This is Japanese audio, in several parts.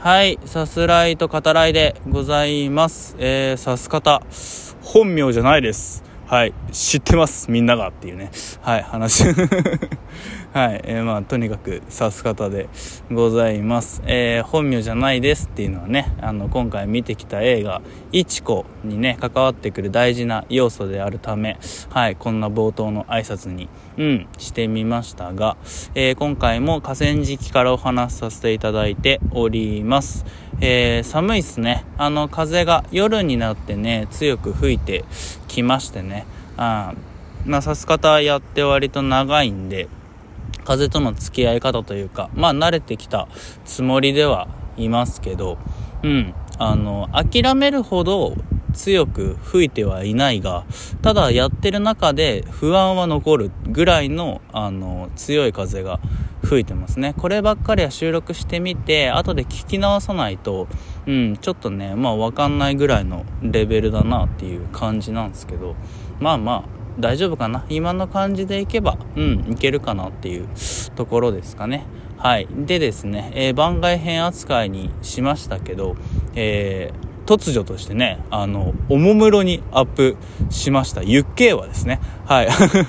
はい、さすらいと語らいでございます。えー、さす方、本名じゃないです。はい、知ってます、みんながっていうね。はい、話。はい、えー、まあとにかく指す方でございます、えー、本名じゃないですっていうのはねあの今回見てきた映画「いちこ」にね関わってくる大事な要素であるためはい。こんな冒頭の挨拶にうんしてみましたが、えー、今回も河川敷からお話しさせていただいております。えー、寒いっすね。あの風が夜になってね強く吹いてきましてね。あまあさす方やって割と長いんで風との付き合い方というか、まあ慣れてきたつもりではいますけど、うん、あの、諦めるほど強く吹いてはいないが、ただやってる中で不安は残るぐらいの、あの、強い風が吹いてますね。こればっかりは収録してみて、後で聞き直さないと、うん、ちょっとね、まあわかんないぐらいのレベルだなっていう感じなんですけど、まあまあ、大丈夫かな？今の感じでいけば、うん、いけるかなっていうところですかね。はい。でですね、えー、番外編扱いにしましたけど、えー、突如としてね、あの、おもむろにアップしました、ゆっけいはですね、はい。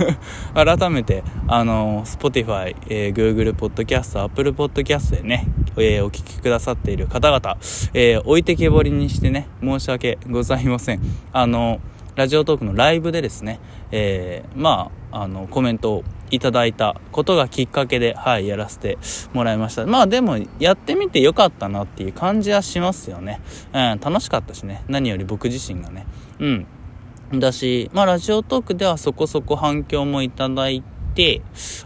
改めて、あの、Spotify、えー、Google Podcast、Apple Podcast でね、えー、お聴きくださっている方々、えー、置いてけぼりにしてね、申し訳ございません。あの、ラジオトークのライブでですね、えー、まあ、あの、コメントをいただいたことがきっかけで、はい、やらせてもらいました。まあでも、やってみてよかったなっていう感じはしますよね。うん、楽しかったしね。何より僕自身がね。うん。だし、まあラジオトークではそこそこ反響もいただいて、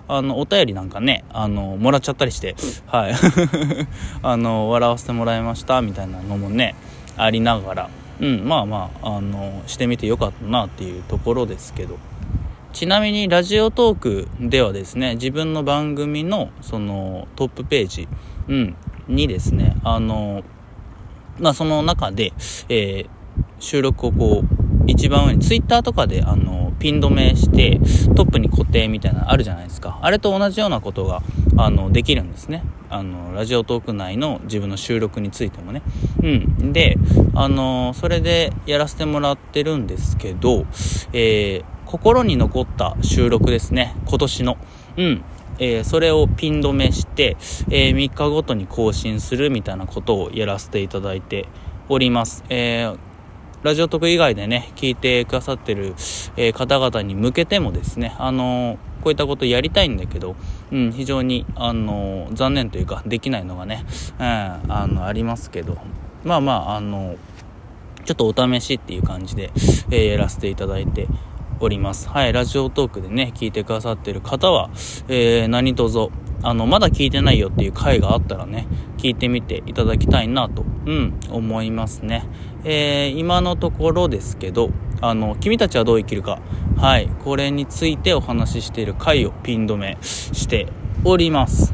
あの、お便りなんかね、あの、もらっちゃったりして、はい。あの、笑わせてもらいました、みたいなのもね、ありながら、うん、まあまあ、あの、してみてよかったなっていうところですけど。ちなみにラジオトークではですね、自分の番組のそのトップページ、うん、にですね、あの、まあその中で、えー、収録をこう、一番上にツイッターとかであのピン止めしてトップに固定みたいなあるじゃないですか。あれと同じようなことがあのできるんですね。あのラジオトーク内の自分の収録についてもね。うん。であのそれでやらせてもらってるんですけど、えー、心に残った収録ですね。今年の。うん。えー、それをピン止めして、えー、3日ごとに更新するみたいなことをやらせていただいております。えーラジオ特以外でね、聞いてくださってる、えー、方々に向けてもですね、あのー、こういったことやりたいんだけど、うん、非常に、あのー、残念というか、できないのがね、うん、あの、ありますけど、まあまあ、あのちょっとお試しっていう感じで、えー、やらせていただいております。はい、ラジオトークでね、聞いてくださってる方は、えー、何卒、あの、まだ聞いてないよっていう回があったらね、聞いてみていただきたいなと、うん、思いますね。えー、今のところですけど、あの、君たちはどう生きるか、はい、これについてお話ししている回をピン止めしております。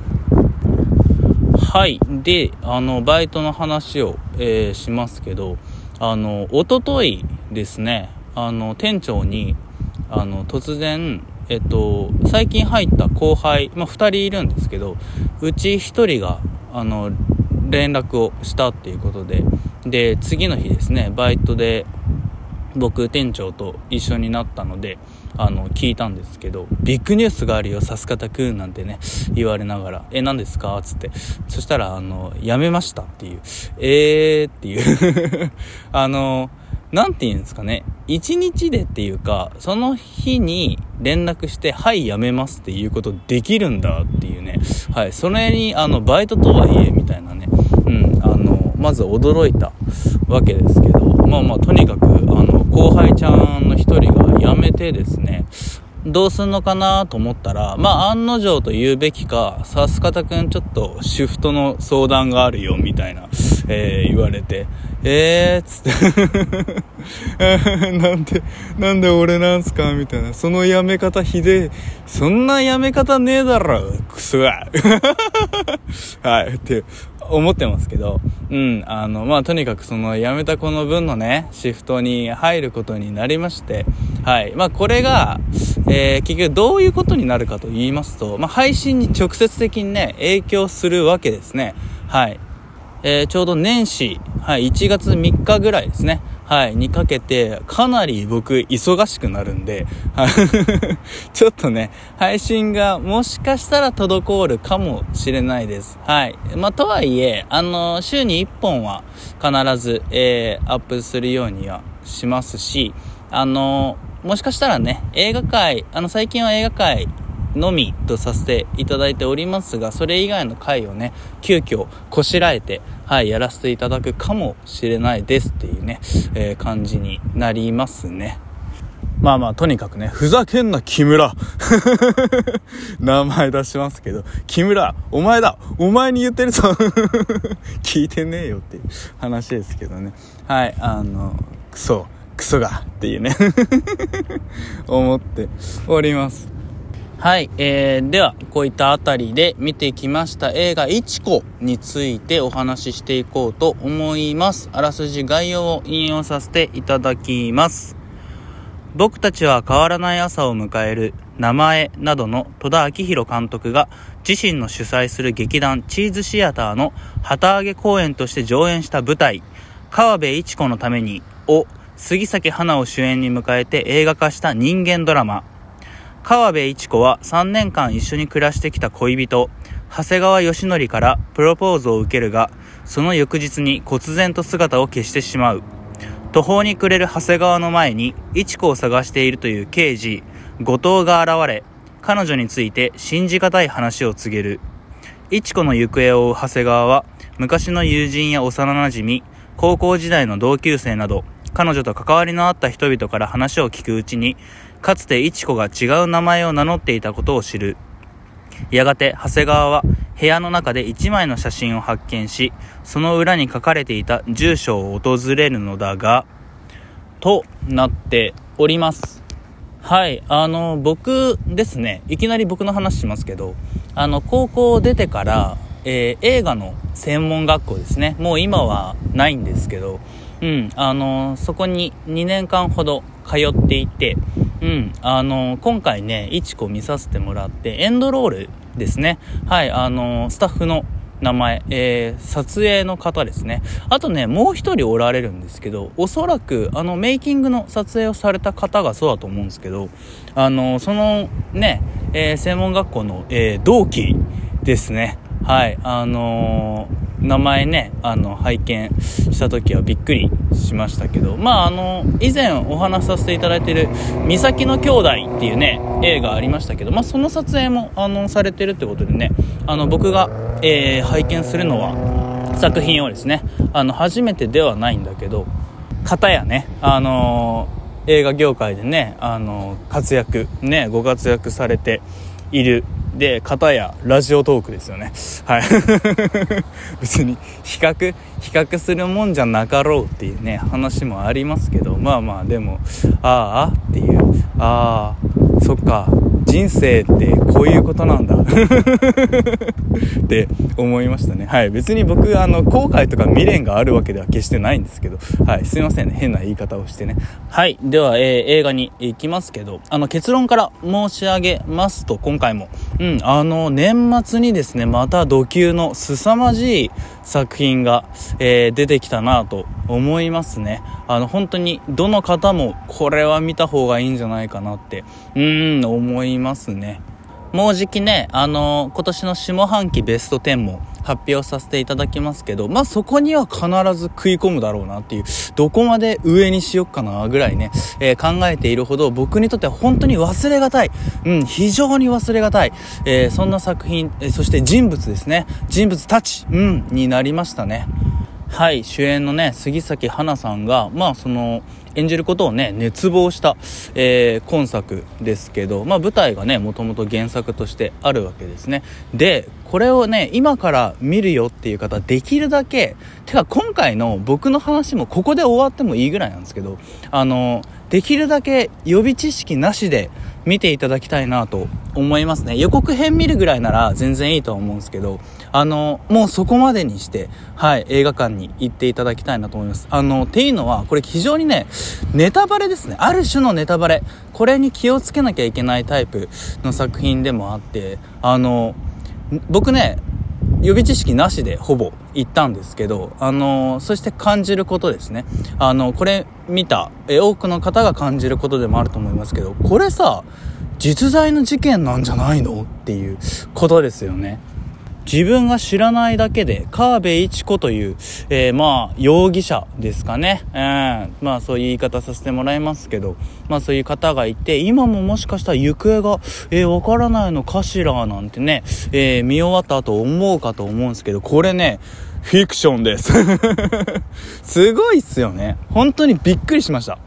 はい。で、あの、バイトの話を、えー、しますけど、あの、おとといですね、あの、店長に、あの、突然、えっと、最近入った後輩、まあ、2人いるんですけど、うち1人が、あの、連絡をしたっていうことで、で、次の日ですね、バイトで、僕、店長と一緒になったので、あの、聞いたんですけど、ビッグニュースがあるよ、さす方くんなんてね、言われながら、え、何ですか？つって。そしたら、あの、辞めましたっていう、えーっていう。あの、なんて言うんですかね、一日でっていうか、その日に連絡して、はい、やめますっていうことできるんだっていうね、はい、それに、あの、バイトとはいえ、みたいなね、うん、あの、まず驚いたわけですけど、まあまあ、とにかく、あの、後輩ちゃんの一人が辞めてですね、どうすんのかなと思ったら、まあ案の定と言うべきか、さす方くんちょっとシフトの相談があるよ、みたいな、えー、言われて、えー、つって なんで、なんで俺なんすか？みたいな。そのやめ方ひでえ。そんなやめ方ねえだろ、クソは。はい、って思ってますけど、うん、あの、まあ、とにかくその辞めた子の分のね、シフトに入ることになりまして、はい。まあ、これが、えー、結局どういうことになるかと言いますと、まあ、配信に直接的にね、影響するわけですね。はい。えー、ちょうど年始、はい、1月3日ぐらいですね。はい、にかけて、かなり僕、忙しくなるんで、ちょっとね、配信がもしかしたら滞るかもしれないです。はい。まあ、とはいえ、あの、週に1本は必ず、えー、アップするようにはしますし、あの、もしかしたらね、映画界、あの、最近は映画界のみとさせていただいておりますが、それ以外の回をね、急遽こしらえて、はい、やらせていただくかもしれないですっていうね、えー、感じになりますね。まあまあ、とにかくね、ふざけんな、木村 名前出しますけど、木村、お前だお前に言ってるぞ 聞いてねえよっていう話ですけどね。はい、あの、クソ、クソがっていうね 思っております。はい、えー、では、こういったあたりで見てきました映画、いちこについてお話ししていこうと思います。あらすじ概要を引用させていただきます。僕たちは変わらない朝を迎える名前などの戸田明宏監督が自身の主催する劇団チーズシアターの旗揚げ公演として上演した舞台、川辺一子のためにを杉咲花を主演に迎えて映画化した人間ドラマ、川辺一子は3年間一緒に暮らしてきた恋人、長谷川義則からプロポーズを受けるが、その翌日に忽然と姿を消してしまう。途方に暮れる長谷川の前に、一子を探しているという刑事、後藤が現れ、彼女について信じがたい話を告げる。一子の行方を追う長谷川は、昔の友人や幼馴染、高校時代の同級生など、彼女と関わりのあった人々から話を聞くうちに、かつて一子が違う名前を名乗っていたことを知る。やがて長谷川は部屋の中で一枚の写真を発見し、その裏に書かれていた住所を訪れるのだが、となっております。はい、あの、僕ですね、いきなり僕の話しますけど、あの、高校を出てから、えー、映画の専門学校ですね、もう今はないんですけど、うん、あの、そこに2年間ほど通っていて、うん、あの、今回ね、いちこ見させてもらって、エンドロールですね。はい、あの、スタッフの名前、えー、撮影の方ですね。あとね、もう一人おられるんですけど、おそらく、あの、メイキングの撮影をされた方がそうだと思うんですけど、あの、そのね、えー、専門学校の、えー、同期ですね。はい、あのー名前ね、あの、拝見した時はびっくりしましたけど、まあ、あの、以前お話しさせていただいている、岬の兄弟っていうね、映画ありましたけど、まあ、その撮影も、あの、されてるってことでね、あの、僕が、えー、拝見するのは、作品をですね、あの、初めてではないんだけど、方やね、あのー、映画業界でね、あのー、活躍、ね、ご活躍されているで、片やラジオトークですよね。はい。別に比較、比較するもんじゃなかろうっていうね、話もありますけど、まあまあ、でも、ああっていう、ああ、そっか、人生ってこういうことなんだ って思いましたね。はい。別に僕、あの、後悔とか未練があるわけでは決してないんですけど、はい。すいませんね。変な言い方をしてね。はい。では、えー、映画に行きますけど、あの、結論から申し上げますと、今回も、うん、あの、年末にですね、また土級の凄まじい作品が、えー、出てきたなと思いますね。あの、本当に、どの方もこれは見た方がいいんじゃないかなって、うん、思いますね。もうじきね、あのー、今年の下半期ベスト10も発表させていただきますけど、まあ、そこには必ず食い込むだろうなっていう、どこまで上にしよっかなぐらいね、えー、考えているほど僕にとっては本当に忘れがたい、うん、非常に忘れがたい、えー、そんな作品、えそして人物ですね、人物たち、うん、になりましたね。はい、主演のね、杉咲花さんが、まあ、その、演じることをね、熱望した、えー、今作ですけど、まあ、舞台がね、もともと原作としてあるわけですね。で、これをね、今から見るよっていう方、できるだけ、てか今回の僕の話もここで終わってもいいぐらいなんですけど、あの、できるだけ予備知識なしで見ていただきたいなと思いますね。予告編見るぐらいなら全然いいとは思うんですけど、あの、もうそこまでにして、はい、映画館に行っていただきたいなと思います。あの、っていうのは、これ非常にね、ネタバレですね。ある種のネタバレ。これに気をつけなきゃいけないタイプの作品でもあって、あの、僕ね、予備知識なしでほぼ行ったんですけど、あのそして感じることですね。あの、これ見た、え多くの方が感じることでもあると思いますけど、これさ、実在の事件なんじゃないの？っていうことですよね。自分が知らないだけで、川辺一子という、えー、まあ、容疑者ですかね。えー、まあ、そういう言い方させてもらいますけど、まあ、そういう方がいて、今ももしかしたら行方が、えー、わからないのかしらなんてね、えー、見終わった後思うかと思うんですけど、これね、フィクションです。すごいっすよね。本当にびっくりしました。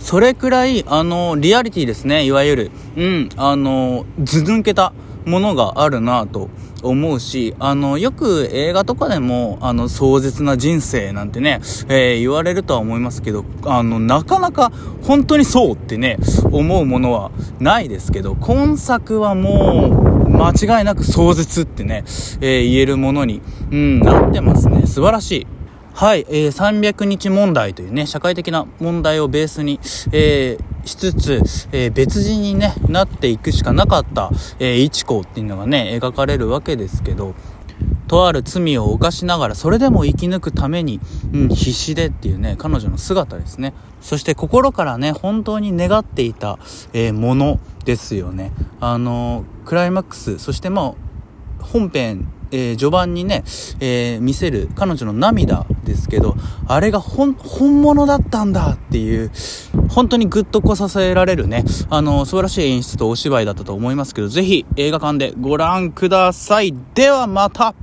それくらい、あの、リアリティですね、いわゆる。うん、あの、ず抜けたものがあるなと思うし、あの、よく映画とかでも、あの、壮絶な人生なんてね、えー、言われるとは思いますけど、あの、なかなか本当にそうってね、思うものはないですけど、今作はもう、間違いなく壮絶ってね、えー、言えるものに、うん、なってますね。素晴らしい。はい、えー、300日問題というね、社会的な問題をベースに、えー、しつつ、えー、別人に、ね、なっていくしかなかった、えー、一子っていうのがね、描かれるわけですけど、とある罪を犯しながら、それでも生き抜くために、うん、必死でっていうね、彼女の姿ですね。そして心からね、本当に願っていた、え、ものですよね。あのクライマックス、そしてまあ、本編えー、序盤にね、えー、見せる彼女の涙ですけど、あれが本、本物だったんだっていう、本当にグッとこさせられるね、あの、素晴らしい演出とお芝居だったと思いますけど、ぜひ映画館でご覧ください。ではまた